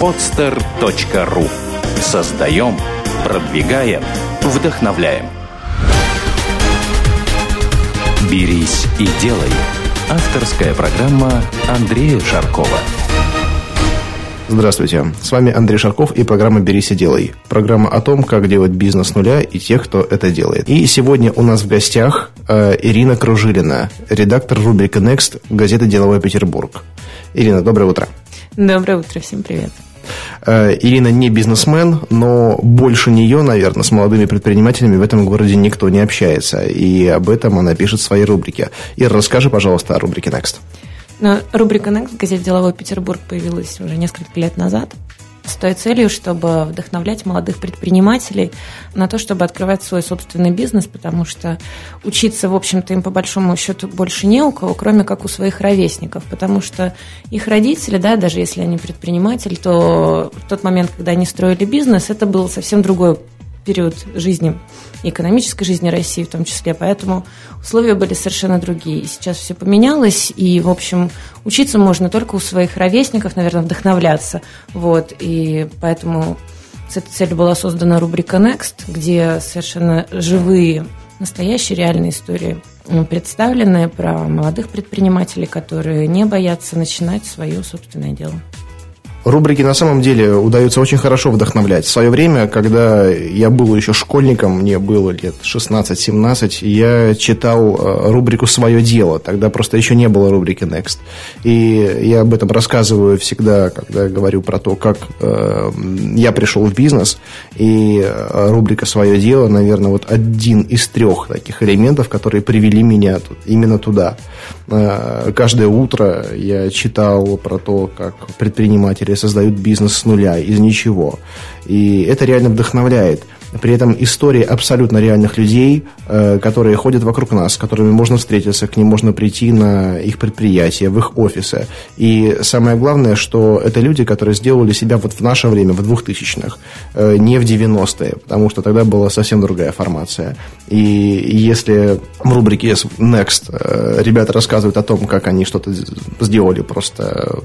podster.ru Создаем, продвигаем, вдохновляем. «Берись и делай» – авторская программа Андрея Шаркова. Здравствуйте, с вами Андрей Шарков и программа «Берись и делай». Программа о том, как делать бизнес с нуля и тех, кто это делает. И сегодня у нас в гостях э, Ирина Кружилина, редактор рубрики Next газеты «Деловой Петербург». Ирина, доброе утро. Доброе утро, всем привет. Э, Ирина не бизнесмен, но больше нее, наверное, с молодыми предпринимателями в этом городе никто не общается. И об этом она пишет в своей рубрике. Ира, расскажи, пожалуйста, о рубрике Next. Ну, рубрика Next в газете «Деловой Петербург» появилась уже несколько лет назад с той целью, чтобы вдохновлять молодых предпринимателей на то, чтобы открывать свой собственный бизнес, потому что учиться, в общем-то, им по большому счету больше не у кого, кроме как у своих ровесников, потому что их родители, да, даже если они предприниматель, то в тот момент, когда они строили бизнес, это был совсем другой период жизни, экономической жизни России в том числе, поэтому условия были совершенно другие. Сейчас все поменялось, и, в общем, учиться можно только у своих ровесников, наверное, вдохновляться. Вот, и поэтому с этой целью была создана рубрика Next, где совершенно живые, настоящие реальные истории представлены про молодых предпринимателей, которые не боятся начинать свое собственное дело. Рубрики на самом деле удается очень хорошо вдохновлять. В свое время, когда я был еще школьником, мне было лет 16-17, я читал э, рубрику «Свое дело». Тогда просто еще не было рубрики «Next». И я об этом рассказываю всегда, когда говорю про то, как э, я пришел в бизнес. И э, рубрика «Свое дело», наверное, вот один из трех таких элементов, которые привели меня именно туда. Э, каждое утро я читал про то, как предприниматели которые создают бизнес с нуля, из ничего. И это реально вдохновляет. При этом истории абсолютно реальных людей, э, которые ходят вокруг нас, с которыми можно встретиться, к ним можно прийти на их предприятия, в их офисы. И самое главное, что это люди, которые сделали себя вот в наше время, в 2000-х, э, не в 90-е, потому что тогда была совсем другая формация. И если в рубрике Next э, ребята рассказывают о том, как они что-то сделали просто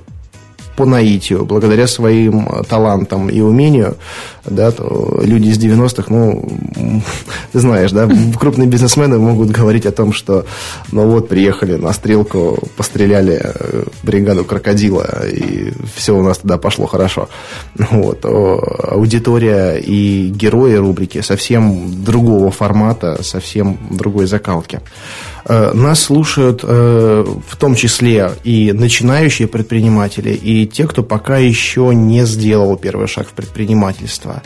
по наитию, благодаря своим э, талантам и умению, да, то люди из 90-х, ну, ты знаешь, да, крупные бизнесмены могут говорить о том, что, ну вот, приехали на стрелку, постреляли э, бригаду крокодила, и все у нас тогда пошло хорошо. Вот. Аудитория и герои рубрики совсем другого формата, совсем другой закалки. Э, нас слушают э, в том числе и начинающие предприниматели, и те, кто пока еще не сделал первый шаг в предпринимательство.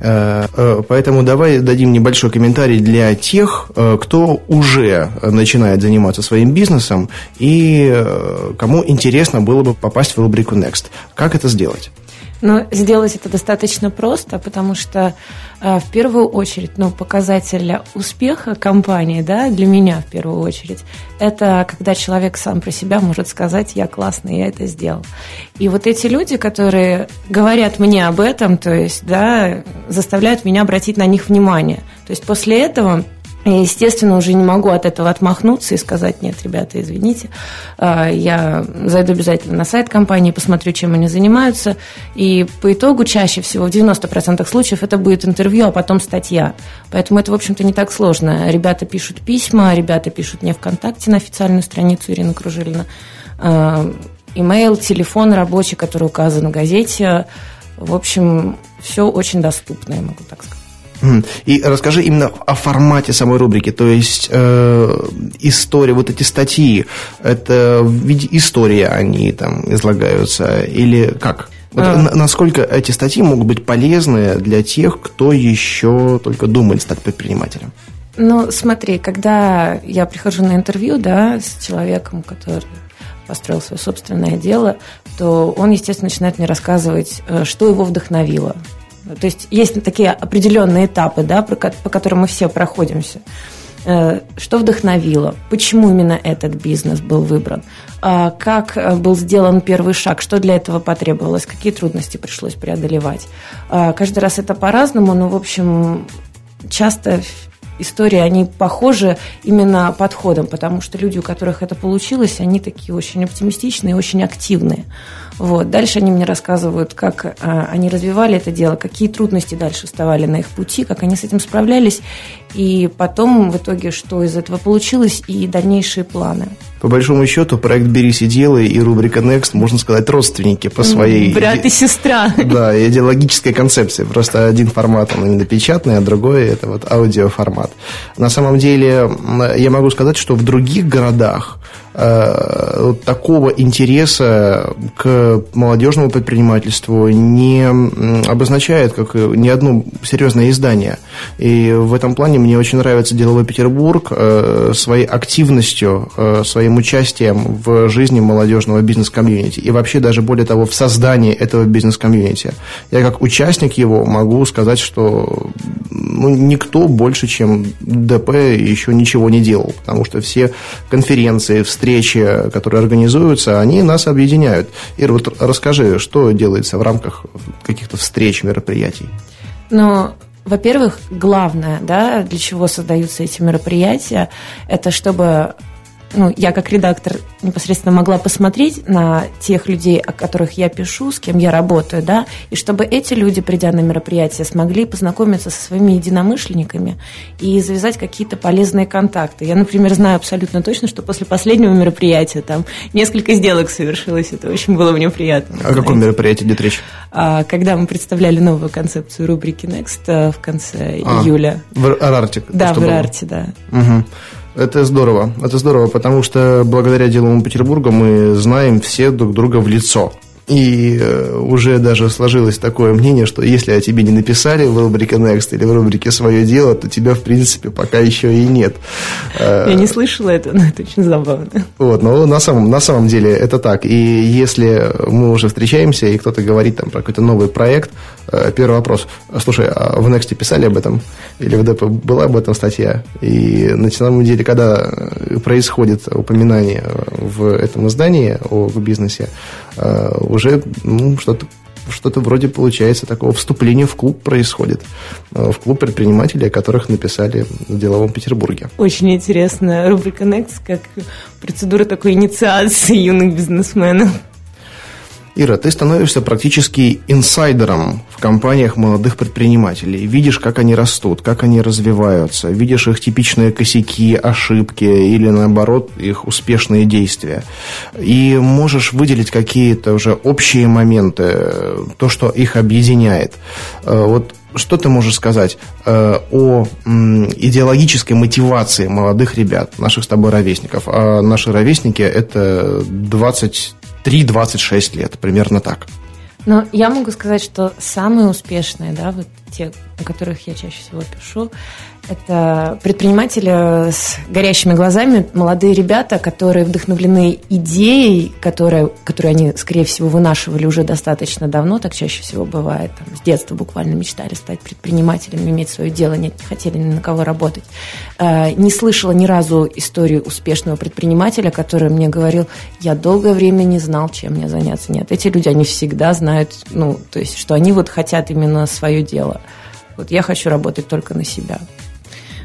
Э, поэтому давай дадим небольшой комментарий для тех, кто уже начинает заниматься своим бизнесом и кому интересно было бы попасть в рубрику Next. Как это сделать? Но сделать это достаточно просто, потому что э, в первую очередь, ну, показатель успеха компании, да, для меня в первую очередь, это когда человек сам про себя может сказать, я классный, я это сделал. И вот эти люди, которые говорят мне об этом, то есть, да, заставляют меня обратить на них внимание. То есть после этого я, естественно, уже не могу от этого отмахнуться и сказать, нет, ребята, извините, а, я зайду обязательно на сайт компании, посмотрю, чем они занимаются, и по итогу чаще всего, в 90% случаев, это будет интервью, а потом статья. Поэтому это, в общем-то, не так сложно. Ребята пишут письма, ребята пишут мне ВКонтакте на официальную страницу Ирины Кружилина, а, имейл, телефон рабочий, который указан в газете. В общем, все очень доступно, я могу так сказать. И расскажи именно о формате самой рубрики, то есть э, история, вот эти статьи, это в виде истории они там излагаются или как? Вот а... Насколько эти статьи могут быть полезны для тех, кто еще только думает стать предпринимателем? Ну, смотри, когда я прихожу на интервью, да, с человеком, который построил свое собственное дело, то он, естественно, начинает мне рассказывать, э, что его вдохновило, то есть есть такие определенные этапы, да, по которым мы все проходимся. Э, что вдохновило? Почему именно этот бизнес был выбран? А как э, был сделан первый шаг? Что для этого потребовалось? Какие трудности пришлось преодолевать? А каждый раз это по-разному, но, в общем, часто истории, они похожи именно подходом, потому что люди, у которых это получилось, они такие очень оптимистичные, очень активные. Вот. Дальше они мне рассказывают, как а, они развивали это дело, какие трудности дальше вставали на их пути, как они с этим справлялись, и потом в итоге, что из этого получилось, и дальнейшие планы. По большому счету, проект «Берись и делай» и рубрика Next, можно сказать, родственники по своей... Брат и сестра. Да, идеологической концепции. Просто один формат, он именно печатный, а другой – это вот аудиоформат. На самом деле, я могу сказать, что в других городах Э, такого интереса к молодежному предпринимательству не обозначает как ни одно серьезное издание. И в этом плане мне очень нравится «Деловой Петербург» э, своей активностью, э, своим участием в жизни молодежного бизнес-комьюнити. И вообще даже более того, в создании этого бизнес-комьюнити. Я как участник его могу сказать, что ну, никто больше, чем ДП, еще ничего не делал. Потому что все конференции, встречи, которые организуются, они нас объединяют. Ира, вот расскажи, что делается в рамках каких-то встреч, мероприятий? Ну, во-первых, главное, да, для чего создаются эти мероприятия, это чтобы ну, я как редактор непосредственно могла посмотреть на тех людей, о которых я пишу, с кем я работаю, да, и чтобы эти люди, придя на мероприятие, смогли познакомиться со своими единомышленниками и завязать какие-то полезные контакты. Я, например, знаю абсолютно точно, что после последнего мероприятия там несколько сделок совершилось, это очень было мне приятно. О каком мероприятии идет речь? А, когда мы представляли новую концепцию рубрики Next э, в конце а, июля. В Арарте. Да, в Арарте, да. Угу. Это здорово. Это здорово, потому что благодаря Деловому Петербургу мы знаем все друг друга в лицо. И э, уже даже сложилось такое мнение, что если о тебе не написали в рубрике Next или в рубрике «Свое дело», то тебя, в принципе, пока еще и нет. Э, Я не слышала этого, но это очень забавно. Вот, но на самом, на самом деле это так. И если мы уже встречаемся, и кто-то говорит там про какой-то новый проект, э, первый вопрос. Слушай, а в Next писали об этом? Или в ДП была об этом статья? И на самом деле, когда происходит упоминание в этом издании о бизнесе, уже ну, что-то что-то вроде получается такого вступления в клуб происходит. Э, в клуб предпринимателей, о которых написали в Деловом Петербурге. Очень интересная рубрика Next, как процедура такой инициации юных бизнесменов. Ира, ты становишься практически инсайдером в компаниях молодых предпринимателей. Видишь, как они растут, как они развиваются, видишь их типичные косяки, ошибки или, наоборот, их успешные действия. И можешь выделить какие-то уже общие моменты, то, что их объединяет. Э, вот что ты можешь сказать э, о идеологической мотивации молодых ребят, наших с тобой ровесников? А наши ровесники – это 20 3-26 лет, примерно так. Но я могу сказать, что самые успешные, да, вот те, о которых я чаще всего пишу, это предприниматели с горящими глазами, молодые ребята, которые вдохновлены идеей, которая, которую они, скорее всего, вынашивали уже достаточно давно, так чаще всего бывает, там, с детства буквально мечтали стать предпринимателем, иметь свое дело, не хотели ни на кого работать. Э, не слышала ни разу историю успешного предпринимателя, который мне говорил, я долгое время не знал, чем мне заняться. Нет, эти люди, они всегда знают, ну, то есть, что они вот хотят именно свое дело. Вот я хочу работать только на себя.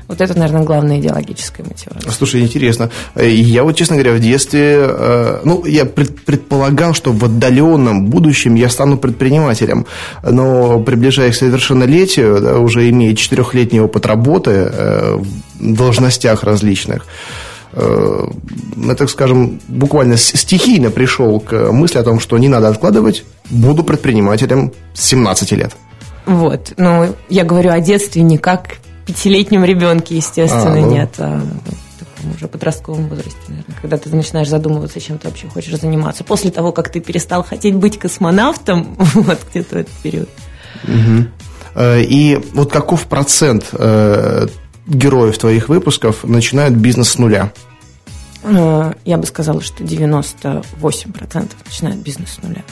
Вот это, наверное, главная идеологическая мотивация. Слушай, интересно. Я вот, честно говоря, в детстве, э, ну, я предполагал, что в отдаленном будущем я стану предпринимателем, но приближаясь к совершеннолетию, да, уже имея четырехлетний опыт работы э, в должностях различных, э, я, так скажем, буквально стихийно пришел к мысли о том, что не надо откладывать, буду предпринимателем с 17 лет. Вот, ну, я говорю о детстве не как пятилетнем ребенке, естественно, а, ну... нет, а в таком уже подростковом возрасте, наверное, когда ты начинаешь задумываться, чем ты вообще хочешь заниматься. После того, как ты перестал хотеть быть космонавтом, вот где-то в этот период. Угу. И вот каков процент э, героев твоих выпусков начинают бизнес с нуля? Э, я бы сказала, что 98% начинают бизнес с нуля.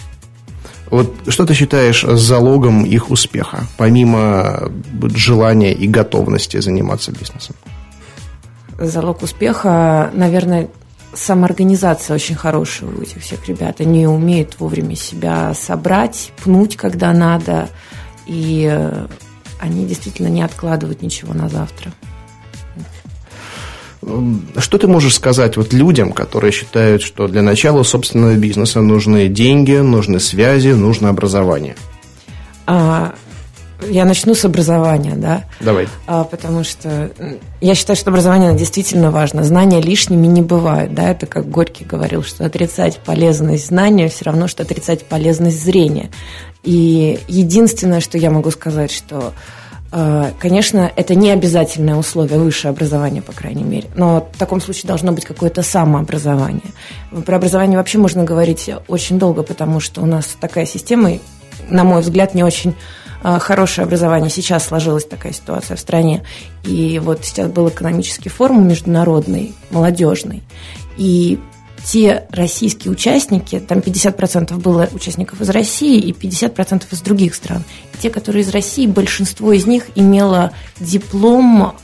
Вот что ты считаешь залогом их успеха, помимо желания и готовности заниматься бизнесом? Залог успеха, наверное, самоорганизация очень хорошая у этих всех ребят. Они умеют вовремя себя собрать, пнуть, когда надо, и э, они действительно не откладывают ничего на завтра. Что ты можешь сказать вот людям, которые считают, что для начала собственного бизнеса нужны деньги, нужны связи, нужно образование? А, я начну с образования, да. Давай. А, потому что я считаю, что образование действительно важно. Знания лишними не бывают, да. Это как Горький говорил, что отрицать полезность знания все равно, что отрицать полезность зрения. И единственное, что я могу сказать, что Конечно, это не обязательное условие высшее образование, по крайней мере. Но в таком случае должно быть какое-то самообразование. Про образование вообще можно говорить очень долго, потому что у нас такая система, на мой взгляд, не очень а, хорошее образование. Сейчас сложилась такая ситуация в стране. И вот сейчас был экономический форум международный, молодежный. И те российские участники, там 50% было участников из России и 50% из других стран. Те, которые из России, большинство из них имело диплом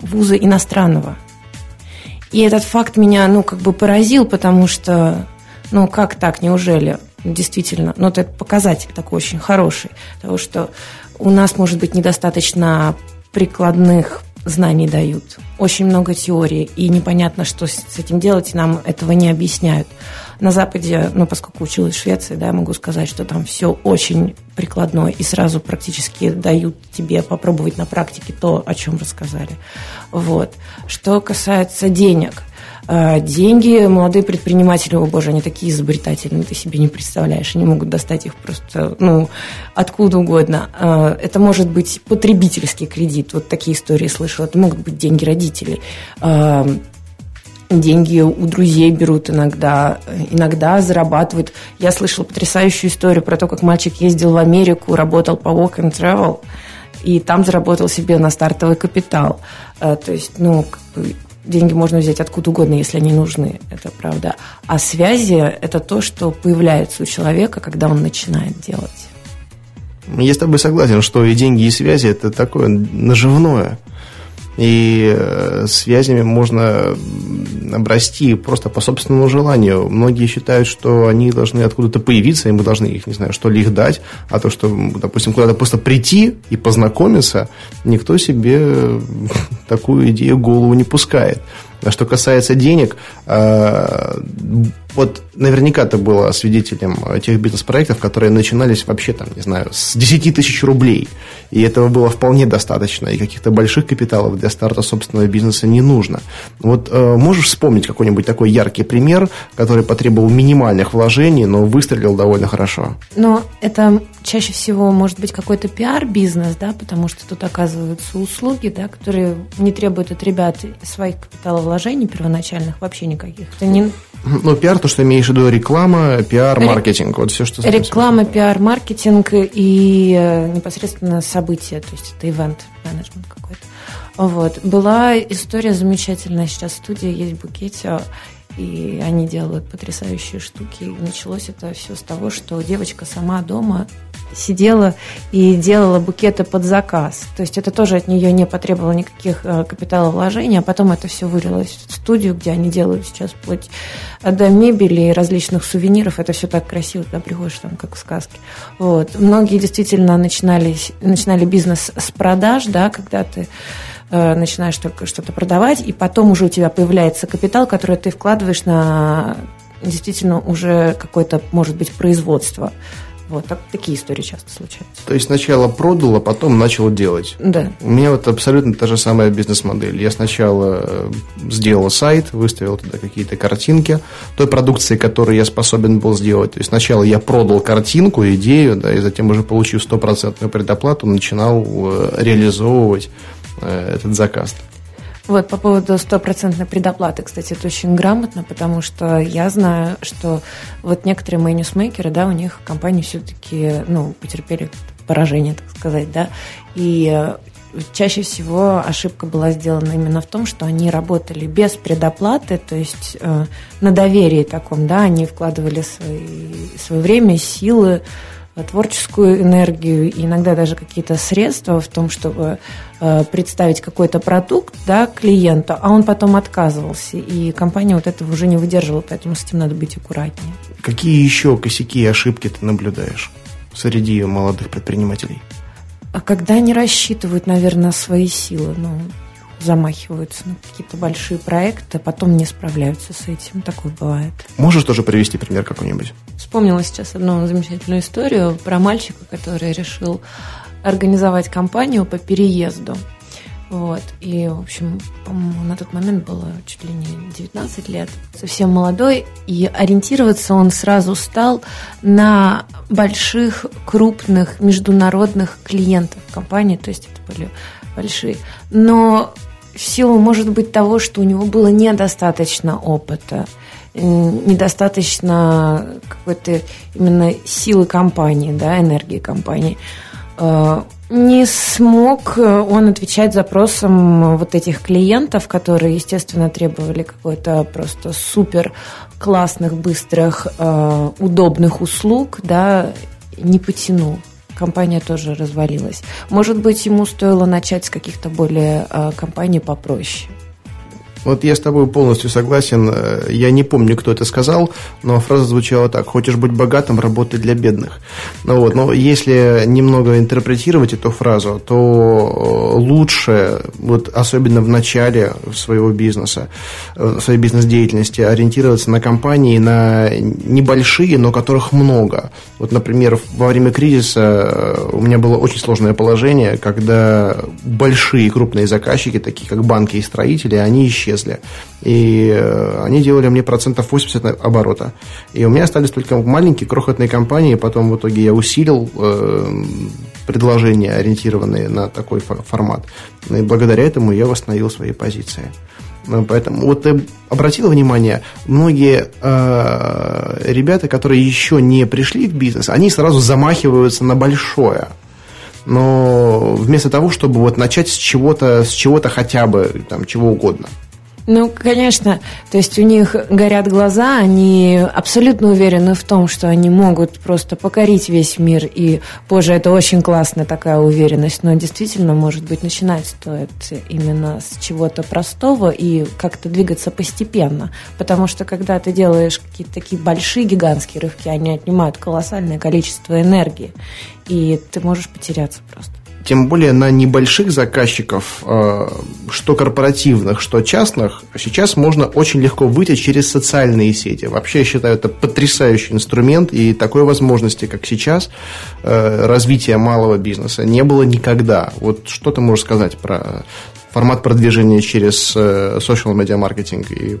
вуза иностранного. И этот факт меня, ну, как бы поразил, потому что, ну, как так, неужели? действительно, ну, это показатель такой очень хороший, того, что у нас, может быть, недостаточно прикладных знаний дают. Очень много теории, и непонятно, что с этим делать, и нам этого не объясняют. На Западе, ну, поскольку училась в Швеции, да, я могу сказать, что там все очень прикладное, и сразу практически дают тебе попробовать на практике то, о чем рассказали. Вот. Что касается денег – деньги. Молодые предприниматели, о боже, они такие изобретательные, ты себе не представляешь. Они могут достать их просто, ну, откуда угодно. А, это может быть потребительский кредит. Вот такие истории слышала. Это могут быть деньги родителей а, деньги у друзей берут иногда, иногда зарабатывают. Я слышала потрясающую историю про то, как мальчик ездил в Америку, работал по walk and travel, и там заработал себе на стартовый капитал. То есть, ну, деньги можно взять откуда угодно, если они нужны, это правда. А связи – это то, что появляется у человека, когда он начинает делать. Я с тобой согласен, что и деньги, и связи – это такое наживное – и э, связями можно обрасти просто по собственному желанию. Многие считают, что они должны откуда-то появиться, и мы должны их, не знаю, что ли их дать, а то, что, допустим, куда-то просто прийти и познакомиться, никто себе такую идею в голову не пускает. А что касается денег, э, вот наверняка ты была свидетелем тех бизнес-проектов, которые начинались вообще, там, не знаю, с 10 тысяч рублей. И этого было вполне достаточно. И каких-то больших капиталов для старта собственного бизнеса не нужно. Вот э, можешь вспомнить какой-нибудь такой яркий пример, который потребовал минимальных вложений, но выстрелил довольно хорошо? Но это чаще всего может быть какой-то пиар-бизнес, да, потому что тут оказываются услуги, да, которые не требуют от ребят своих капиталовложений первоначальных вообще никаких. Это не ну, пиар, то, что имеешь в виду реклама, пиар, маркетинг, вот все, что... Реклама, пиар, маркетинг и э, непосредственно события, то есть это ивент менеджмент какой-то. Вот. Была история замечательная, сейчас в студии есть букете, и они делают потрясающие штуки. И началось это все с того, что девочка сама дома сидела и делала букеты под заказ. То есть это тоже от нее не потребовало никаких э, капиталовложений, а потом это все вылилось в студию, где они делают сейчас вплоть до мебели и различных сувениров. Это все так красиво, туда приходишь там как в сказке. Вот. Многие действительно начинали, начинали бизнес с продаж, да, когда ты начинаешь только что-то продавать, и потом уже у тебя появляется капитал, который ты вкладываешь на действительно уже какое-то, может быть, производство. Вот так, такие истории часто случаются. То есть сначала продал, а потом начал делать. Да. У меня вот абсолютно та же самая бизнес-модель. Я сначала э, сделал сайт, выставил туда какие-то картинки той продукции, которую я способен был сделать. То есть сначала я продал картинку, идею, да, и затем уже получив стопроцентную предоплату, начинал э, реализовывать э, этот заказ. Вот, по поводу стопроцентной предоплаты, кстати, это очень грамотно, потому что я знаю, что вот некоторые мои ньюсмейкеры, да, у них компании все-таки, ну, потерпели поражение, так сказать, да, и э, чаще всего ошибка была сделана именно в том, что они работали без предоплаты, то есть э, на доверии таком, да, они вкладывали свои, свое время, силы, творческую энергию и иногда даже какие-то средства в том, чтобы э, представить какой-то продукт да, клиенту, а он потом отказывался. И компания вот этого уже не выдерживала, поэтому с этим надо быть аккуратнее. Какие еще косяки и ошибки ты наблюдаешь среди молодых предпринимателей? А когда они рассчитывают, наверное, свои силы, ну, замахиваются на какие-то большие проекты, а потом не справляются с этим. Такое бывает. Можешь тоже привести пример какой-нибудь? Вспомнила сейчас одну замечательную историю про мальчика, который решил организовать компанию по переезду. Вот. И, в общем, по-моему, на тот момент было чуть ли не 19 лет, совсем молодой, и ориентироваться он сразу стал на больших, крупных международных клиентов компании, то есть это были большие. Но в силу, может быть, того, что у него было недостаточно опыта, недостаточно какой-то именно силы компании, да, энергии компании, э, не смог э, он отвечать запросам вот этих клиентов, которые, естественно, требовали какой-то просто супер классных, быстрых, э, удобных услуг, да, не потянул. Компания тоже развалилась. Может быть, ему стоило начать с каких-то более э, компаний попроще. Вот я с тобой полностью согласен. Э, я не помню, кто это сказал, но фраза звучала так. Хочешь быть богатым, работай для бедных. Ну, вот, но если немного интерпретировать эту фразу, то э, лучше, вот, особенно в начале своего бизнеса, э, своей бизнес-деятельности, ориентироваться на компании, на небольшие, но которых много. Вот, например, во время кризиса у меня было очень сложное положение, когда большие крупные заказчики, такие как банки и строители, они исчезли исчезли. И э, они делали мне процентов 80 оборота. И у меня остались только маленькие крохотные компании. Потом в итоге я усилил э, предложения, ориентированные на такой формат. И благодаря этому я восстановил свои позиции. Ну, поэтому вот ты обратила внимание, многие э, ребята, которые еще не пришли в бизнес, они сразу замахиваются на большое но вместо того, чтобы вот начать с чего-то, с чего-то хотя бы, там, чего угодно. Ну, конечно. То есть у них горят глаза, они абсолютно уверены в том, что они могут просто покорить весь мир. И, боже, это очень классная такая уверенность. Но действительно, может быть, начинать стоит именно с чего-то простого и как-то двигаться постепенно. Потому что когда ты делаешь какие-то такие большие гигантские рывки, они отнимают колоссальное количество энергии. И ты можешь потеряться просто тем более на небольших заказчиков, э, что корпоративных, что частных, сейчас можно очень легко выйти через социальные сети. Вообще, я считаю, это потрясающий инструмент, и такой возможности, как сейчас, э, развития малого бизнеса не было никогда. Вот что ты можешь сказать про формат продвижения через э, social media маркетинг и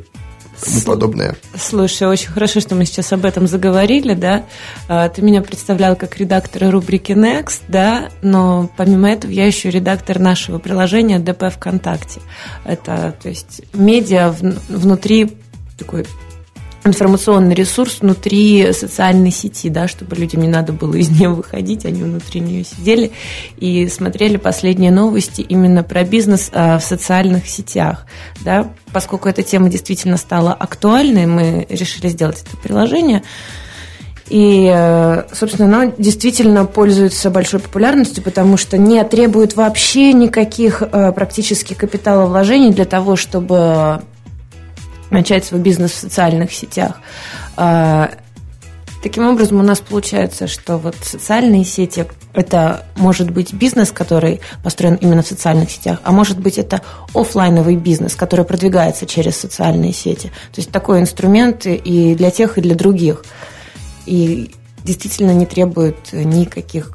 тому подобное. Слушай, очень хорошо, что мы сейчас об этом заговорили, да. А, ты меня представлял как редактора рубрики Next, да, но помимо этого я еще редактор нашего приложения ДП ВКонтакте. Это, то есть, медиа внутри такой информационный ресурс внутри социальной сети, да, чтобы людям не надо было из нее выходить, они внутри нее сидели и смотрели последние новости именно про бизнес а, в социальных сетях, да, поскольку эта тема действительно стала актуальной, мы решили сделать это приложение. И, э, собственно, оно действительно пользуется большой популярностью, потому что не требует вообще никаких э, практически капиталовложений для того, чтобы начать свой бизнес в социальных сетях. А, таким образом, у нас получается, что вот социальные сети – это может быть бизнес, который построен именно в социальных сетях, а может быть это офлайновый бизнес, который продвигается через социальные сети. То есть такой инструмент и для тех, и для других. И действительно не требует никаких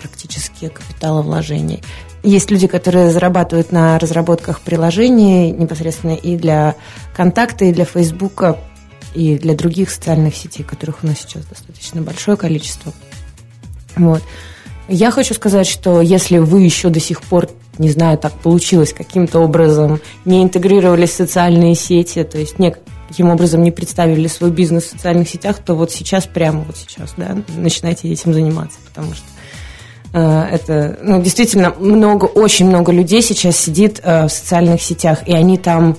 практически капиталовложений. Есть люди, которые зарабатывают на разработках приложений непосредственно и для контакта, и для Фейсбука, и для других социальных сетей, которых у нас сейчас достаточно большое количество. Вот. Я хочу сказать, что если вы еще до сих пор, не знаю, так получилось каким-то образом, не интегрировались в социальные сети, то есть не, каким образом не представили свой бизнес в социальных сетях, то вот сейчас, прямо вот сейчас, да, начинайте этим заниматься, потому что это, ну, действительно, много, очень много людей сейчас сидит э, в социальных сетях, и они там...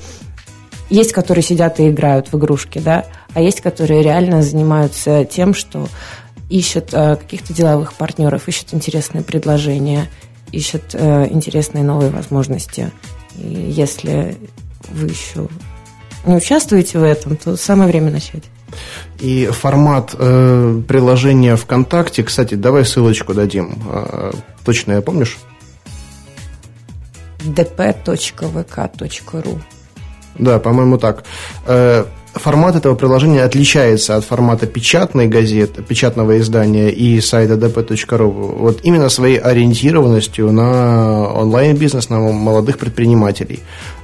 Есть, которые сидят и играют в игрушки, да, а есть, которые реально занимаются тем, что ищут э, каких-то деловых партнеров, ищут интересные предложения, ищут интересные новые возможности. И если вы еще не участвуете в этом, то самое время начать. И формат э, приложения ВКонтакте, кстати, давай ссылочку дадим. Э, точно я помнишь? dp.vk.ru. Да, по-моему, так. Э, формат этого приложения отличается от формата печатной газеты, печатного издания и сайта dp.ru. Вот именно своей ориентированностью на онлайн-бизнес, на молодых предпринимателей.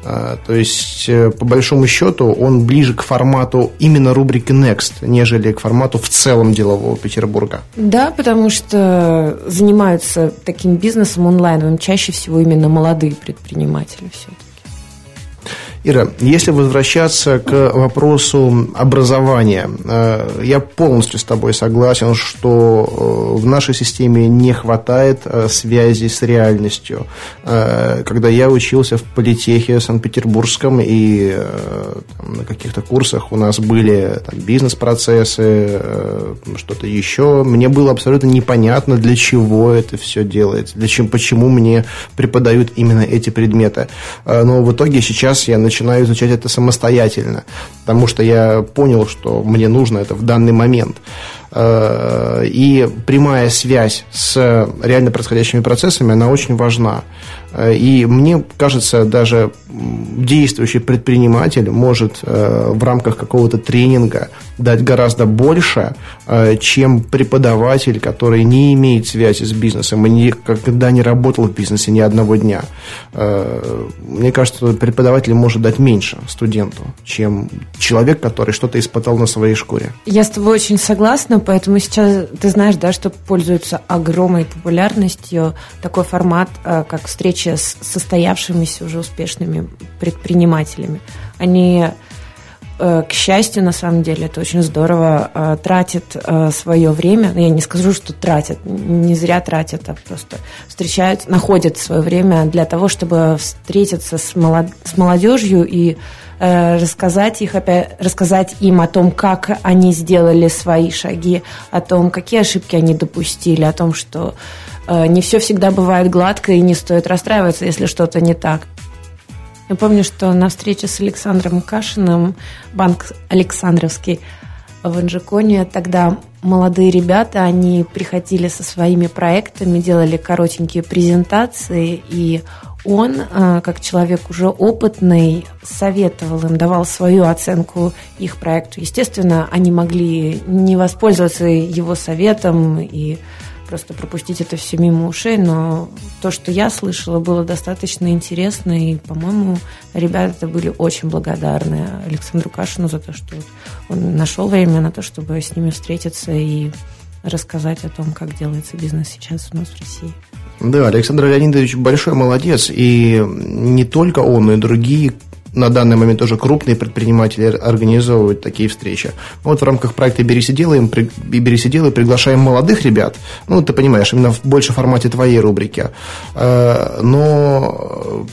А, то есть, э, по большому счету, он ближе к формату именно рубрики Next, нежели к формату в целом делового Петербурга. Да, потому что занимаются таким бизнесом онлайновым чаще всего именно молодые предприниматели все-таки. Ира, если возвращаться к вопросу образования, э, я полностью с тобой согласен, что э, в нашей системе не хватает э, связи с реальностью. Когда я учился в политехе Санкт-Петербургском и на каких-то курсах у нас были бизнес-процессы, что-то еще, мне было абсолютно непонятно, для чего это все делается, для чего, почему мне преподают именно эти предметы. Но в итоге сейчас я начинаю начинаю изучать это самостоятельно, потому что я понял, что мне нужно это в данный момент. Э, и прямая связь с реально происходящими процессами, она очень важна. Э, и мне кажется, даже действующий предприниматель может э, в рамках какого-то тренинга дать гораздо больше, чем преподаватель, который не имеет связи с бизнесом и никогда не работал в бизнесе ни одного дня. Мне кажется, преподаватель может дать меньше студенту, чем человек, который что-то испытал на своей шкуре. Я с тобой очень согласна поэтому сейчас ты знаешь, да, что пользуется огромной популярностью такой формат, э, как встреча с состоявшимися уже успешными предпринимателями. Они к счастью, на самом деле, это очень здорово, э, тратят свое время. Я не скажу, что тратят, не зря тратят, а просто встречают, находят свое время для того, чтобы встретиться с, молод... с молодежью и Э, рассказать, их опять, рассказать им о том, как они сделали свои шаги, о том, какие ошибки они допустили, о том, что э, не все всегда бывает гладко и не стоит расстраиваться, если что-то не так. Я помню, что на встрече с Александром Кашиным, банк Александровский в Инжиконе, тогда молодые ребята, они приходили со своими проектами, делали коротенькие презентации, и он, э, как человек уже опытный, советовал им, давал свою оценку их проекту. Естественно, они могли не воспользоваться его советом и просто пропустить это все мимо ушей, но то, что я слышала, было достаточно интересно, и, по-моему, ребята были очень благодарны Александру Кашину за то, что он нашел время на то, чтобы с ними встретиться и рассказать о том, как делается бизнес сейчас у нас в России. Да, Александр Леонидович большой молодец, и не только он, но и другие на данный момент тоже крупные предприниматели организовывают такие встречи. Вот в рамках проекта «Берись и делаем» и «Берись и делай» приглашаем молодых ребят, ну, ты понимаешь, именно в больше формате твоей рубрики. Э, но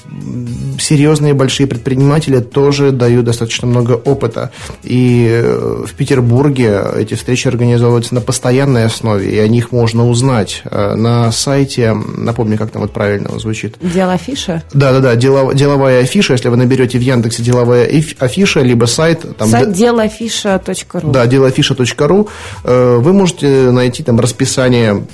серьезные большие предприниматели тоже дают достаточно много опыта. И э, в Петербурге эти встречи организовываются на постоянной основе, и о них можно узнать э, на сайте, напомню, как там вот правильно звучит. Дело афиша? Да-да-да, деловая афиша, если вы наберете в Яндексе деловая афиша, либо сайт... Там, сайт делоафиша.ру Да, делоафиша.ру. Э, вы можете найти там расписание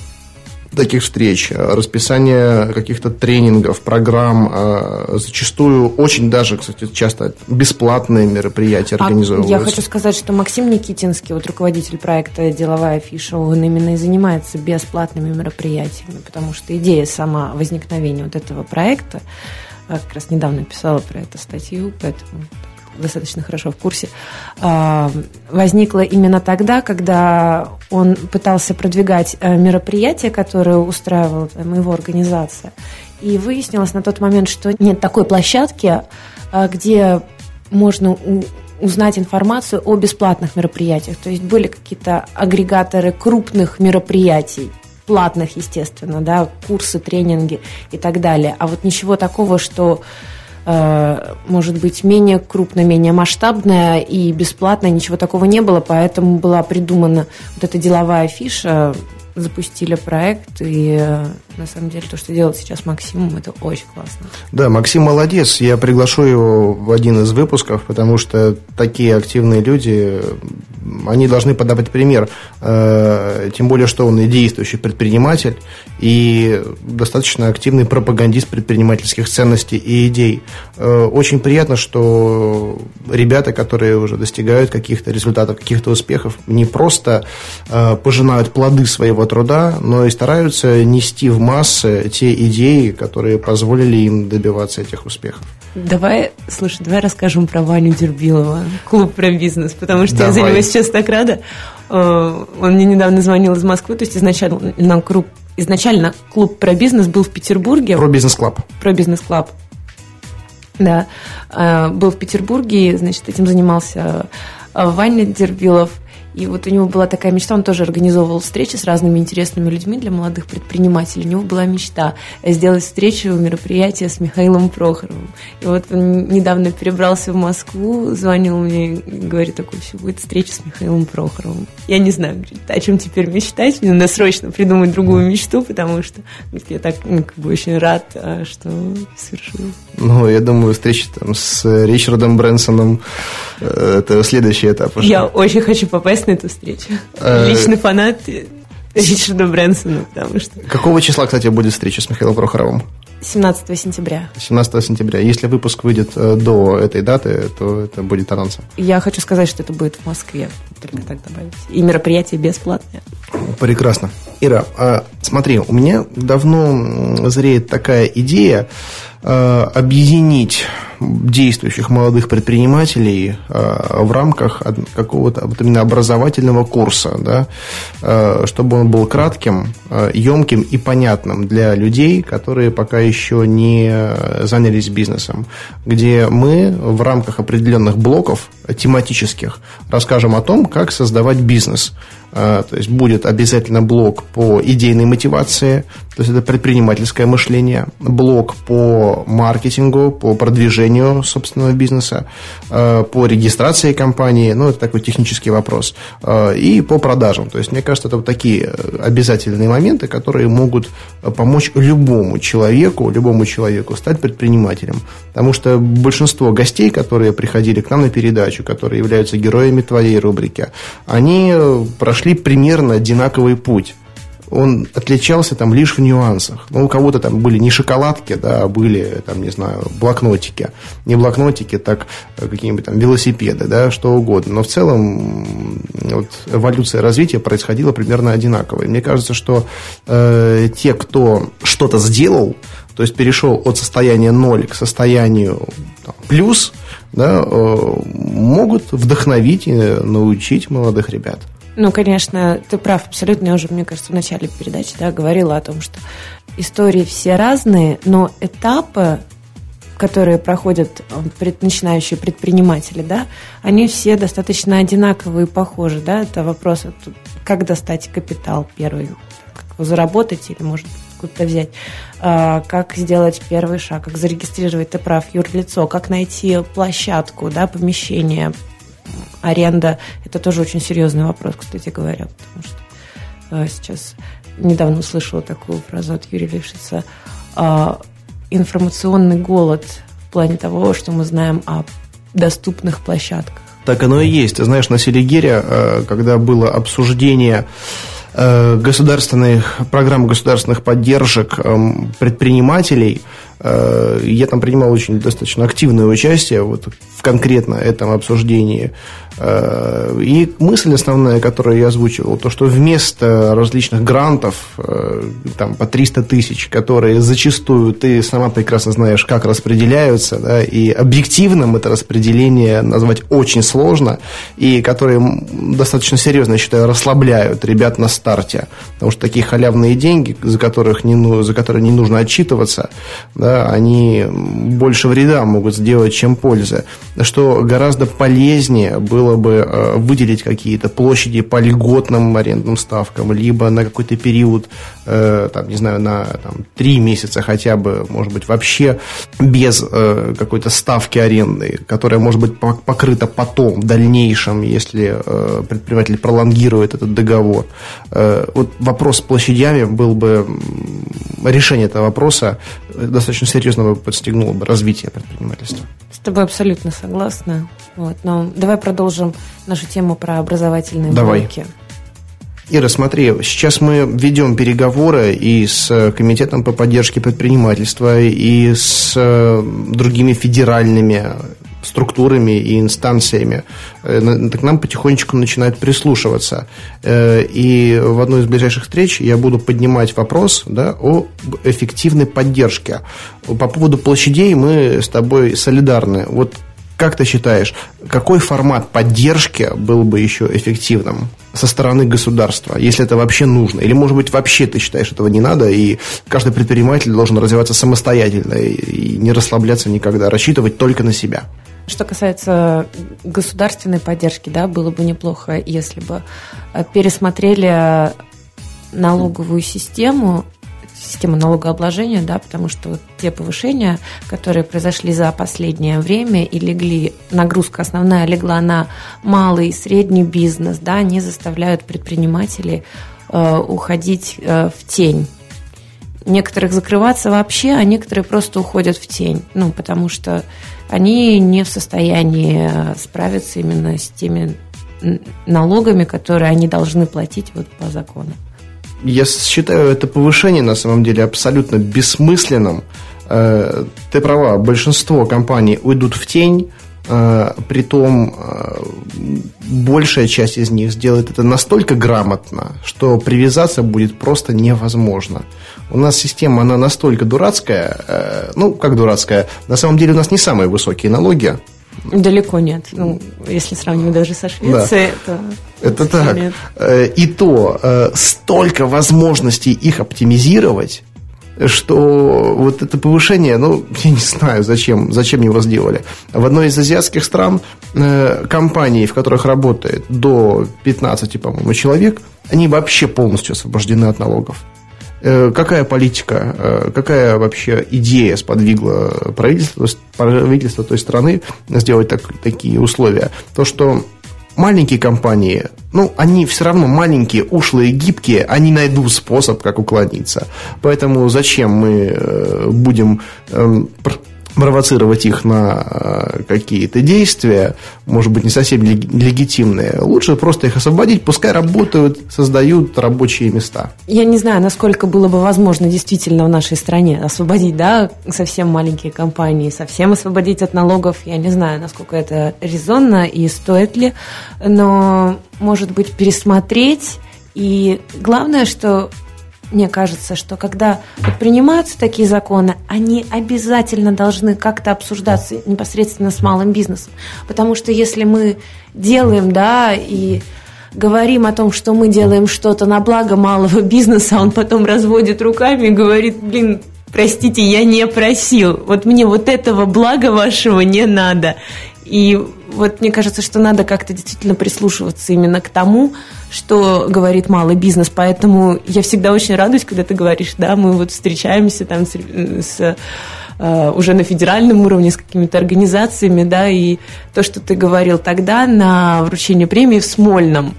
таких встреч, расписание каких-то тренингов, программ, э, зачастую очень даже, кстати, часто бесплатные мероприятия а организовываются. Я хочу сказать, что Максим Никитинский, вот руководитель проекта «Деловая афиша», он именно и занимается бесплатными мероприятиями, потому что идея сама возникновения вот этого проекта как раз недавно писала про эту статью, поэтому достаточно хорошо в курсе, а, возникла именно тогда, когда он пытался продвигать э, мероприятия, которые устраивала его организация. И выяснилось на тот момент, что нет такой площадки, а, где можно узнать информацию о бесплатных мероприятиях. То есть были какие-то агрегаторы крупных мероприятий, платных, естественно, да, курсы, тренинги и так далее. А вот ничего такого, что э, может быть менее крупно, менее масштабное и бесплатное, ничего такого не было, поэтому была придумана вот эта деловая афиша, запустили проект, и э, на самом деле то, что делает сейчас Максим, это очень классно. Да, Максим молодец, я приглашу его в один из выпусков, потому что такие активные люди они должны подавать пример. Э, тем более, что он и действующий предприниматель, и достаточно активный пропагандист предпринимательских ценностей и идей. Э, очень приятно, что ребята, которые уже достигают каких-то результатов, каких-то успехов, не просто э, пожинают плоды своего труда, но и стараются нести в массы те идеи, которые позволили им добиваться этих успехов. Давай, слушай, давай расскажем про Ваню Дербилова, клуб про бизнес, потому что давай. я за него сейчас так рада. Э, он мне недавно звонил из Москвы, то есть изначально нам клуб, изначально клуб про бизнес был в Петербурге. Про бизнес-клаб. Про бизнес-клаб. Да, э, был в Петербурге, значит, этим занимался э, Ваня Дербилов – и вот у него была такая мечта, он тоже организовывал встречи с разными интересными людьми для молодых предпринимателей. У него была мечта сделать встречу, мероприятие с Михаилом Прохоровым. И вот он недавно перебрался в Москву, звонил мне и говорит, такой, все, будет встреча с Михаилом Прохоровым. Я не знаю, о чем теперь мечтать, мне надо срочно придумать другую мечту, потому что я так ну, как бы очень рад, а, что свершилось. Ну, я думаю, встреча там с Ричардом Брэнсоном э, это следующий этап уже. Я очень хочу попасть на эту встречу. Э, Личный фанат Ричарда Брэнсона, потому что... Какого числа, кстати, будет встреча с Михаилом Прохоровым? 17 сентября. 17 сентября. Если выпуск выйдет э, до этой даты, то это будет анонсом. Я хочу сказать, что это будет в Москве. Только так добавить. И мероприятие бесплатное. Прекрасно. Ира, а, смотри, у меня давно зреет такая идея Э, объединить действующих молодых предпринимателей э, в рамках какого-то вот именно образовательного курса, да, чтобы он был кратким, емким и понятным для людей, которые пока еще не занялись бизнесом, где мы в рамках определенных блоков тематических расскажем о том, как создавать бизнес. То есть будет обязательно блок по идейной мотивации, то есть это предпринимательское мышление, блок по маркетингу, по продвижению собственного бизнеса, э, по регистрации компании, ну, это такой технический вопрос, э, и по продажам. То есть, мне кажется, это вот такие э, обязательные моменты, которые могут помочь любому человеку, любому человеку стать предпринимателем. Потому что большинство гостей, которые приходили к нам на передачу, которые являются героями твоей рубрики, они прошли примерно одинаковый путь он отличался там лишь в нюансах. Ну, у кого-то там были не шоколадки, да, а были, там, не знаю, блокнотики. Не блокнотики, так э, какие-нибудь там велосипеды, да, что угодно. Но в целом вот, эволюция развития происходила примерно одинаково. мне кажется, что э, те, кто что-то сделал, то есть перешел от состояния ноль к состоянию там, плюс, да, э, могут вдохновить и научить молодых ребят. Ну, конечно, ты прав абсолютно. Я уже, мне кажется, в начале передачи да, говорила о том, что истории все разные, но этапы, которые проходят э, начинающие предприниматели, да, они все достаточно одинаковые и похожи. Да? Это вопрос, как достать капитал первый, как его заработать или, может откуда-то взять, а, как сделать первый шаг, как зарегистрировать, ты прав, юрлицо, как найти площадку, да, помещение, аренда – это тоже очень серьезный вопрос, кстати говоря, потому что э, сейчас недавно услышала такую фразу от Юрия Лившица э, информационный голод в плане того, что мы знаем о доступных площадках. Так оно и есть. Знаешь, на Селигере, э, когда было обсуждение э, государственных программ государственных поддержек эм, предпринимателей – я там принимал очень достаточно активное участие вот в конкретно этом обсуждении. Э, и мысль основная, которую я озвучивал, то, что вместо различных грантов, э, там, по 300 тысяч, которые зачастую ты сама прекрасно знаешь, как распределяются, да, и объективным это распределение назвать очень сложно, и которые достаточно серьезно, я считаю, расслабляют ребят на старте, потому что такие халявные деньги, за, которых не, ну, за которые не нужно отчитываться, да, они больше вреда могут сделать, чем пользы. Что гораздо полезнее было бы э, выделить какие-то площади по льготным арендным ставкам, либо на какой-то период, э, там, не знаю, на 3 месяца хотя бы, может быть, вообще без э, какой-то ставки аренды, которая может быть покрыта потом, в дальнейшем, если предприниматель пролонгирует этот договор. Вот вопрос с площадями был бы, решение этого вопроса достаточно очень серьезного подстегнуло бы развитие предпринимательства. С тобой абсолютно согласна. Вот, но давай продолжим нашу тему про образовательные давай. блоки. Ира, смотри, сейчас мы ведем переговоры и с Комитетом по поддержке предпринимательства, и с э, другими федеральными структурами и инстанциями, э, к нам потихонечку начинают прислушиваться. Э, и в одной из ближайших встреч я буду поднимать вопрос да, о эффективной поддержке. По поводу площадей мы с тобой солидарны. Вот как ты считаешь, какой формат поддержки был бы еще эффективным со стороны государства, если это вообще нужно? Или, может быть, вообще ты считаешь, этого не надо, и каждый предприниматель должен развиваться самостоятельно и не расслабляться никогда, рассчитывать только на себя? Что касается государственной поддержки, да, было бы неплохо, если бы э, пересмотрели налоговую систему, систему налогообложения, да, потому что те повышения, которые произошли за последнее время и легли, нагрузка основная легла на малый и средний бизнес, да, они заставляют предпринимателей э, уходить э, в тень. Некоторых закрываться вообще, а некоторые просто уходят в тень, ну, потому что они не в состоянии э, справиться именно с теми налогами, которые они должны платить вот по закону. Я считаю это повышение на самом деле абсолютно бессмысленным. Э, ты права, большинство компаний уйдут в тень, э, притом большая часть из них сделает это настолько грамотно, что привязаться будет просто невозможно. У нас система, она настолько дурацкая, э, ну, как дурацкая, на самом деле у нас не самые высокие налоги. Далеко нет. Ну, если сравнивать даже со Швецией, да. то... Это так. Нет. Э, и то э, столько возможностей их оптимизировать, что вот это повышение, ну, я не знаю, зачем, зачем его сделали. В одной из азиатских стран компании, в которых работает до 15, по-моему, человек, они вообще полностью освобождены от налогов. Э, какая политика, э, какая вообще идея сподвигла правительство, правительство той страны сделать так, такие условия? То, что маленькие компании, ну, они все равно маленькие, ушлые, гибкие, они найдут способ, как уклониться. Поэтому зачем мы э, будем эм, провоцировать их на э, какие-то действия, может быть, не совсем легитимные. Лучше просто их освободить, пускай работают, создают рабочие места. Я не знаю, насколько было бы возможно действительно в нашей стране освободить, да, совсем маленькие компании, совсем освободить от налогов. Я не знаю, насколько это резонно и стоит ли, но, может быть, пересмотреть. И главное, что мне кажется, что когда вот принимаются такие законы, они обязательно должны как-то обсуждаться непосредственно с малым бизнесом. Потому что если мы делаем, да, и говорим о том, что мы делаем что-то на благо малого бизнеса, он потом разводит руками и говорит, блин, простите, я не просил, вот мне вот этого блага вашего не надо. И вот мне кажется, что надо как-то действительно прислушиваться именно к тому, что говорит малый бизнес. Поэтому я всегда очень радуюсь, когда ты говоришь, да, мы вот встречаемся там с, с э, уже на федеральном уровне с какими-то организациями, да, и то, что ты говорил тогда на вручении премии в Смольном,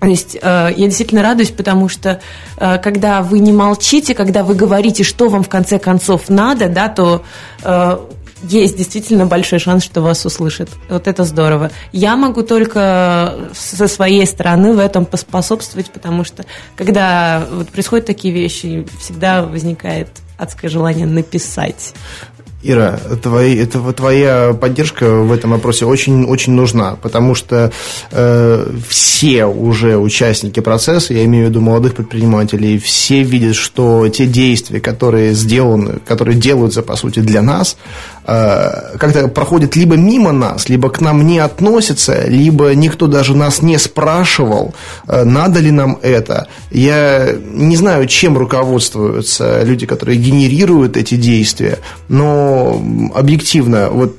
то есть э, я действительно радуюсь, потому что э, когда вы не молчите, когда вы говорите, что вам в конце концов надо, да, то есть действительно большой шанс, что вас услышат. Вот это здорово. Я могу только со своей стороны в этом поспособствовать, потому что когда вот происходят такие вещи, всегда возникает адское желание написать. Ира, твои, это, твоя поддержка в этом вопросе очень, очень нужна, потому что э, все уже участники процесса, я имею в виду молодых предпринимателей, все видят, что те действия, которые сделаны, которые делаются, по сути, для нас, как-то проходят либо мимо нас, либо к нам не относятся, либо никто даже нас не спрашивал, э, надо ли нам это. Я не знаю, чем руководствуются люди, которые генерируют эти действия, но объективно, вот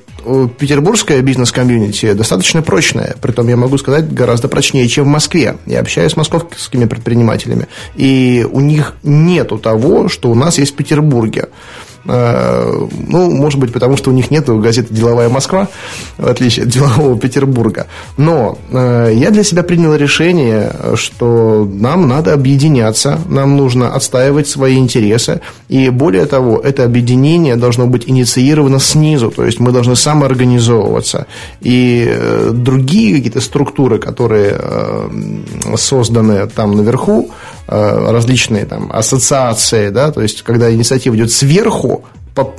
петербургская бизнес-комьюнити достаточно прочная. Притом, я могу сказать, гораздо прочнее, чем в Москве. Я общаюсь с московскими предпринимателями. И у них нету того, что у нас есть в Петербурге. Э, ну, может быть, потому что у них нет газеты «Деловая Москва», в отличие от «Делового Петербурга». Но э, я для себя принял решение, что нам надо объединяться, нам нужно отстаивать свои интересы. И более того, это объединение должно быть инициировано снизу, то есть мы должны самоорганизовываться. И э, другие какие-то структуры, которые созданы там наверху, различные там ассоциации, да, то есть когда инициатива идет сверху,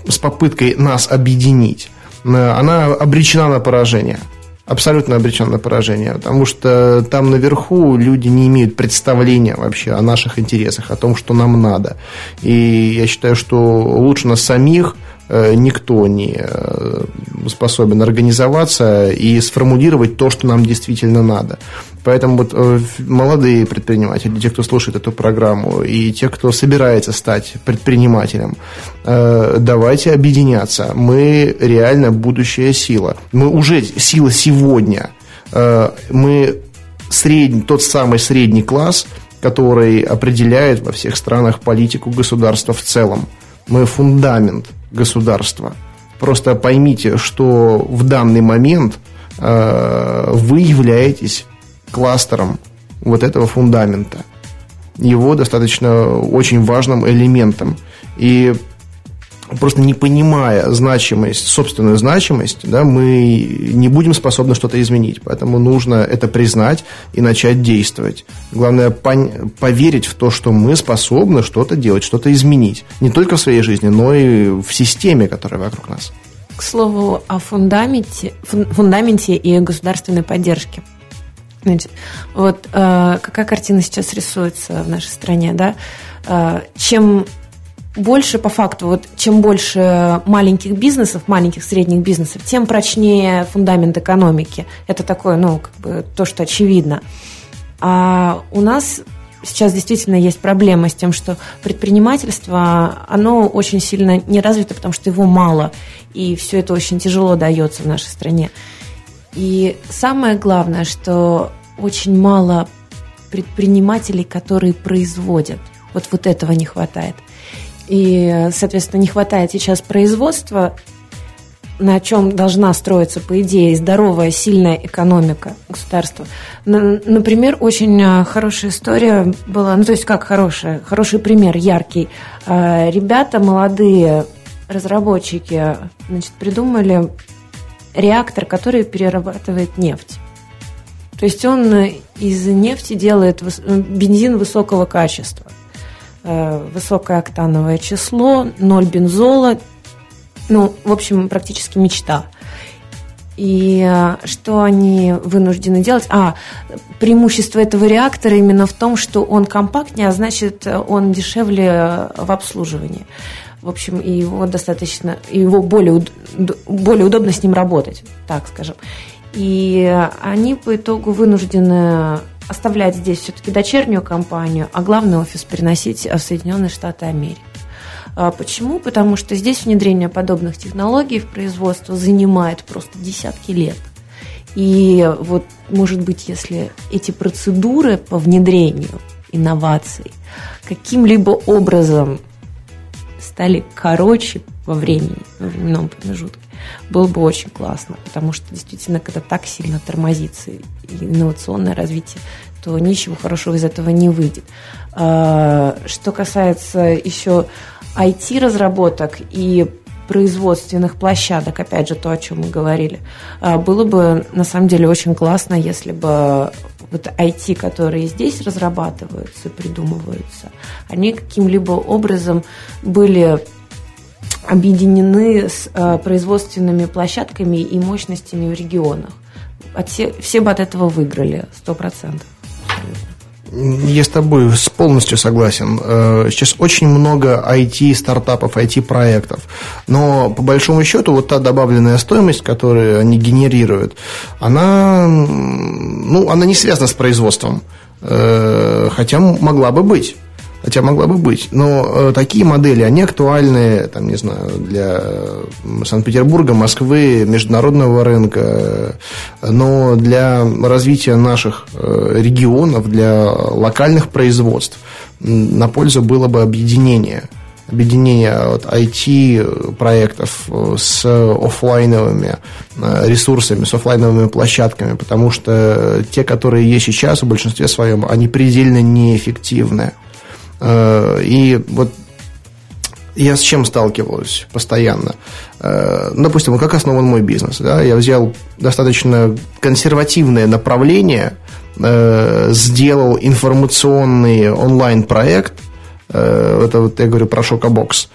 с попыткой нас объединить, э, она обречена на поражение. Абсолютно обречена на поражение, потому что там наверху люди не имеют представления вообще о наших интересах, о том, что нам надо. И я считаю, что лучше нас самих Э, никто не э, способен организоваться и сформулировать то, что нам действительно надо. Поэтому вот э, молодые предприниматели, те, кто слушает эту программу, и те, кто собирается стать предпринимателем, давайте объединяться. Мы реально будущая сила. Мы уже сила сегодня. Мы средний, тот самый средний класс, который определяет во всех странах политику государства в целом. Мы фундамент государства. Просто поймите, что в данный момент э, вы являетесь кластером вот этого фундамента. Его достаточно очень важным элементом. И просто не понимая значимость, собственную значимость, да, мы не будем способны что-то изменить. Поэтому нужно это признать и начать действовать. Главное пон- поверить в то, что мы способны что-то делать, что-то изменить. Не только в своей жизни, но и в системе, которая вокруг нас. К слову о фундаменте, фундаменте и государственной поддержке. Значит, вот э, какая картина сейчас рисуется в нашей стране, да? Э, чем больше по факту, вот чем больше маленьких бизнесов, маленьких средних бизнесов, тем прочнее фундамент экономики. Это такое, ну, как бы то, что очевидно. А у нас сейчас действительно есть проблема с тем, что предпринимательство, оно очень сильно не развито, потому что его мало, и все это очень тяжело дается в нашей стране. И самое главное, что очень мало предпринимателей, которые производят. Вот, вот этого не хватает. И, соответственно, не хватает сейчас производства, на чем должна строиться, по идее, здоровая, сильная экономика государства. Например, очень а, хорошая история была, ну, то есть как хорошая, хороший пример, яркий. А, ребята, молодые разработчики, значит, придумали реактор, который перерабатывает нефть. То есть он из нефти делает бензин высокого качества. Э, высокое октановое число, ноль бензола. Ну, в общем, практически мечта. И э, что они вынуждены делать? А, преимущество этого реактора именно в том, что он компактнее, а значит, он дешевле в обслуживании. В общем, и его достаточно, его более, более удобно с ним работать, так скажем. И они по итогу вынуждены оставлять здесь все-таки дочернюю компанию, а главный офис переносить в Соединенные Штаты Америки. А почему? Потому что здесь внедрение подобных технологий в производство занимает просто десятки лет. И вот, может быть, если эти процедуры по внедрению инноваций каким-либо образом стали короче во времени, во временном промежутке, было бы очень классно, потому что действительно, когда так сильно тормозится инновационное развитие, то ничего хорошего из этого не выйдет. А, что касается еще IT-разработок и производственных площадок, опять же, то, о чем мы говорили, а, было бы на самом деле очень классно, если бы вот IT, которые здесь разрабатываются, придумываются, они каким-либо образом были объединены с э, производственными площадками и мощностями в регионах. От все, все бы от этого выиграли, сто процентов. Я с тобой полностью согласен. Э, сейчас очень много IT-стартапов, IT-проектов. Но по большому счету вот та добавленная стоимость, которую они генерируют, она, ну, она не связана с производством. Э, хотя могла бы быть хотя могла бы быть. Но э, такие модели, они актуальны, там, не знаю, для Санкт-Петербурга, Москвы, международного рынка, но для развития наших э, регионов, для локальных производств на пользу было бы объединение. объединение вот, IT-проектов с офлайновыми ресурсами, с офлайновыми площадками, потому что те, которые есть сейчас, в большинстве своем, они предельно неэффективны. И вот я с чем сталкиваюсь постоянно? Э, допустим, как основан мой бизнес? Да? Я взял достаточно консервативное направление, э, сделал информационный онлайн-проект, э, это вот я говорю про Шокобокс,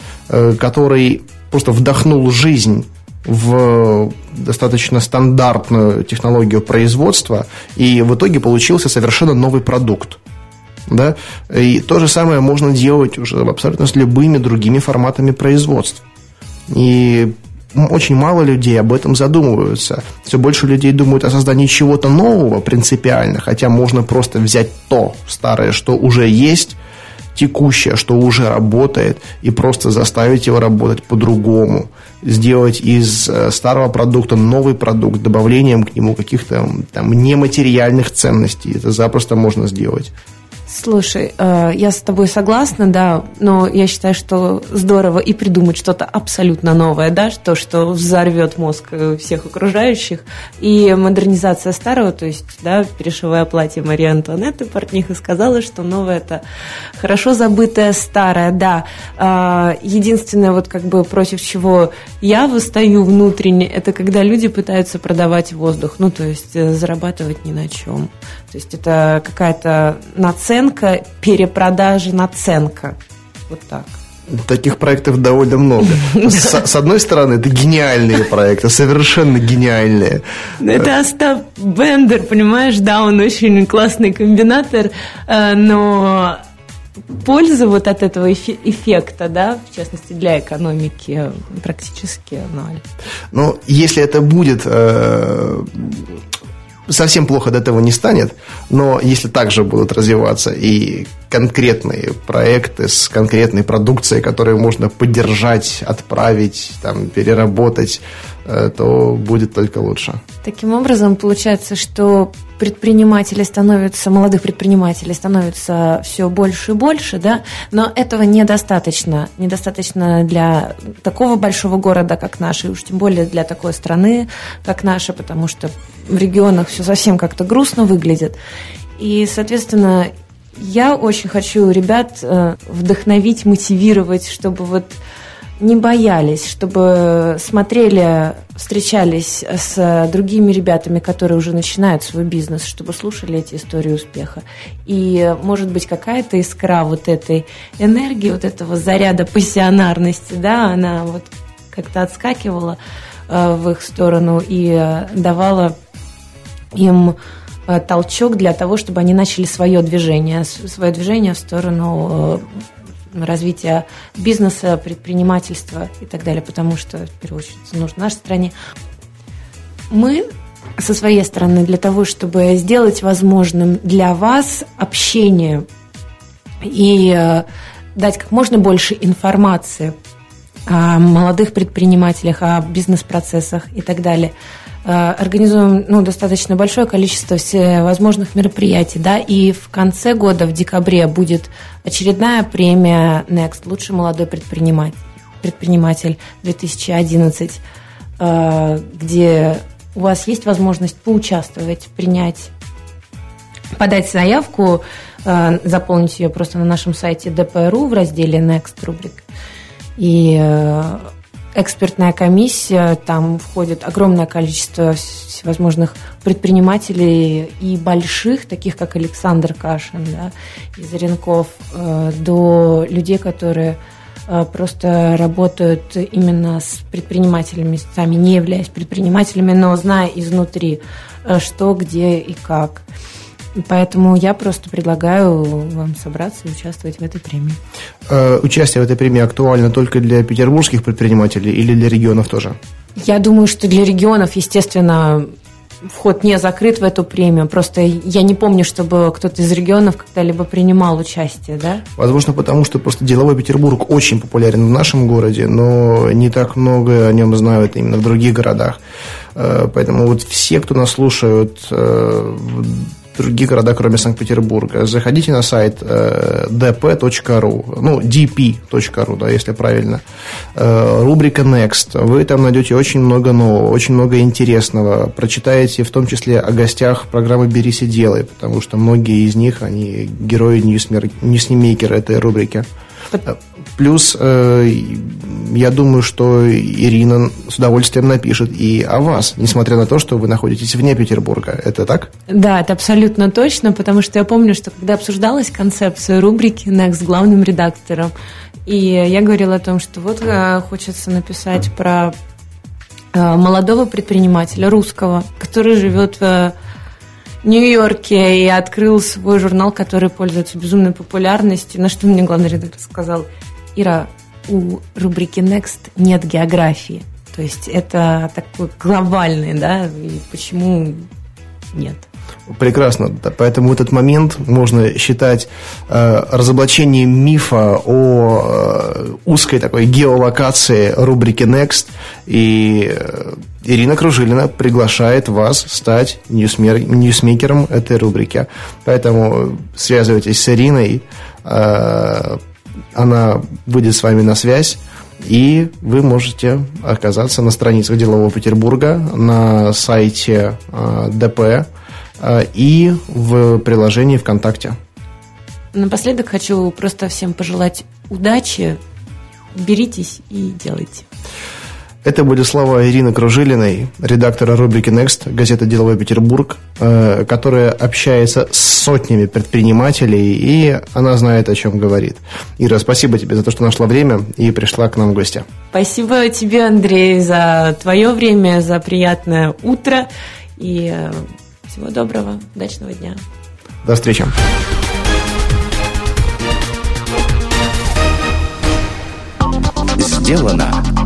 который просто вдохнул жизнь в достаточно стандартную технологию производства, и в итоге получился совершенно новый продукт да, и то же самое можно делать уже абсолютно с любыми другими форматами производства. И очень мало людей об этом задумываются. Все больше людей думают о создании чего-то нового принципиально, хотя можно просто взять то старое, что уже есть, текущее, что уже работает, и просто заставить его работать по-другому. Сделать из э, старого продукта новый продукт, добавлением к нему каких-то там нематериальных ценностей. Это запросто можно сделать. Слушай, э, я с тобой согласна, да, но я считаю, что здорово и придумать что-то абсолютно новое, да, то, что взорвет мозг э, всех окружающих, и модернизация старого, то есть, да, перешивая платье Марии Антуанетты, портниха сказала, что новое – это хорошо забытое старое, да. А, единственное, вот как бы против чего я выстаю внутренне, это когда люди пытаются продавать воздух, ну, то есть э, зарабатывать ни на чем. То есть это какая-то наценка, перепродажа, наценка. Вот так. Таких проектов довольно много. С, с одной стороны, это гениальные проекты, совершенно гениальные. Это Остап Бендер, понимаешь, да, он очень классный комбинатор, э, но польза вот от этого эффекта, да, в частности для экономики, практически ноль. Ну, если это будет э, совсем плохо от этого не станет, но если также будут развиваться и конкретные проекты с конкретной продукцией, которую можно поддержать, отправить, там, переработать, то будет только лучше. Таким образом, получается, что предпринимателей становятся, молодых предпринимателей становится все больше и больше, да, но этого недостаточно. Недостаточно для такого большого города, как наш, и уж тем более для такой страны, как наша, потому что в регионах все совсем как-то грустно выглядит. И, соответственно, я очень хочу ребят э, вдохновить, мотивировать, чтобы вот не боялись, чтобы смотрели, встречались с другими ребятами, которые уже начинают свой бизнес, чтобы слушали эти истории успеха. И, может быть, какая-то искра вот этой энергии, вот этого заряда пассионарности, да, она вот как-то отскакивала э, в их сторону и э, давала им э, толчок для того, чтобы они начали свое движение, свое движение в сторону развития бизнеса, предпринимательства и так далее, потому что, в первую очередь, нужно нашей стране. Мы со своей стороны для того, чтобы сделать возможным для вас общение и э, дать как можно больше информации о молодых предпринимателях, о бизнес-процессах и так далее – организуем ну, достаточно большое количество всевозможных мероприятий, да, и в конце года, в декабре, будет очередная премия Next «Лучший молодой предприниматель», предприниматель 2011, э, где у вас есть возможность поучаствовать, принять, подать заявку, э, заполнить ее просто на нашем сайте ДПРУ в разделе Next рубрик. И экспертная комиссия, там входит огромное количество всевозможных предпринимателей и больших, таких как Александр Кашин да, из Ренков, э, до людей, которые э, просто работают именно с предпринимателями, сами не являясь предпринимателями, но зная изнутри, э, что, где и как. Поэтому я просто предлагаю вам собраться и участвовать в этой премии. Э, участие в этой премии актуально только для петербургских предпринимателей или для регионов тоже? Я думаю, что для регионов, естественно, вход не закрыт в эту премию. Просто я не помню, чтобы кто-то из регионов когда-либо принимал участие, да? Возможно, потому что просто деловой Петербург очень популярен в нашем городе, но не так много о нем знают именно в других городах. Э, поэтому вот все, кто нас слушают, э, другие города, кроме Санкт-Петербурга. Заходите на сайт э, dp.ru, ну, dp.ru, да, если правильно. Э, рубрика Next. Вы там найдете очень много нового, очень много интересного. Прочитаете в том числе о гостях программы «Берись и делай», потому что многие из них, они герои Ньюсмейкера этой рубрики. Плюс, э, я думаю, что Ирина с удовольствием напишет и о вас, несмотря на то, что вы находитесь вне Петербурга. Это так? Да, это абсолютно точно, потому что я помню, что когда обсуждалась концепция рубрики Next с главным редактором, и я говорила о том, что вот э, хочется написать про э, молодого предпринимателя русского, который живет в Нью-Йорке и открыл свой журнал, который пользуется безумной популярностью. На что мне главный редактор сказал, Ира, у рубрики Next нет географии. То есть это такой глобальный, да, и почему нет? Прекрасно. Поэтому этот момент можно считать э, разоблачением мифа о э, узкой такой геолокации рубрики Next. И э, Ирина Кружилина приглашает вас стать ньюсмер, ньюсмейкером этой рубрики. Поэтому связывайтесь с Ириной. Э, она выйдет с вами на связь. И вы можете оказаться на страницах Делового Петербурга, на сайте э, ДП, Э, и в приложении ВКонтакте. Напоследок хочу просто всем пожелать удачи. Беритесь и делайте. Это были слова Ирины Кружилиной, редактора рубрики Next, газеты «Деловой Петербург», э, которая общается с сотнями предпринимателей, и она знает, о чем говорит. Ира, спасибо тебе за то, что нашла время и пришла к нам в гости. Спасибо тебе, Андрей, за твое время, за приятное утро. И э, всего доброго, удачного дня. До встречи. Сделано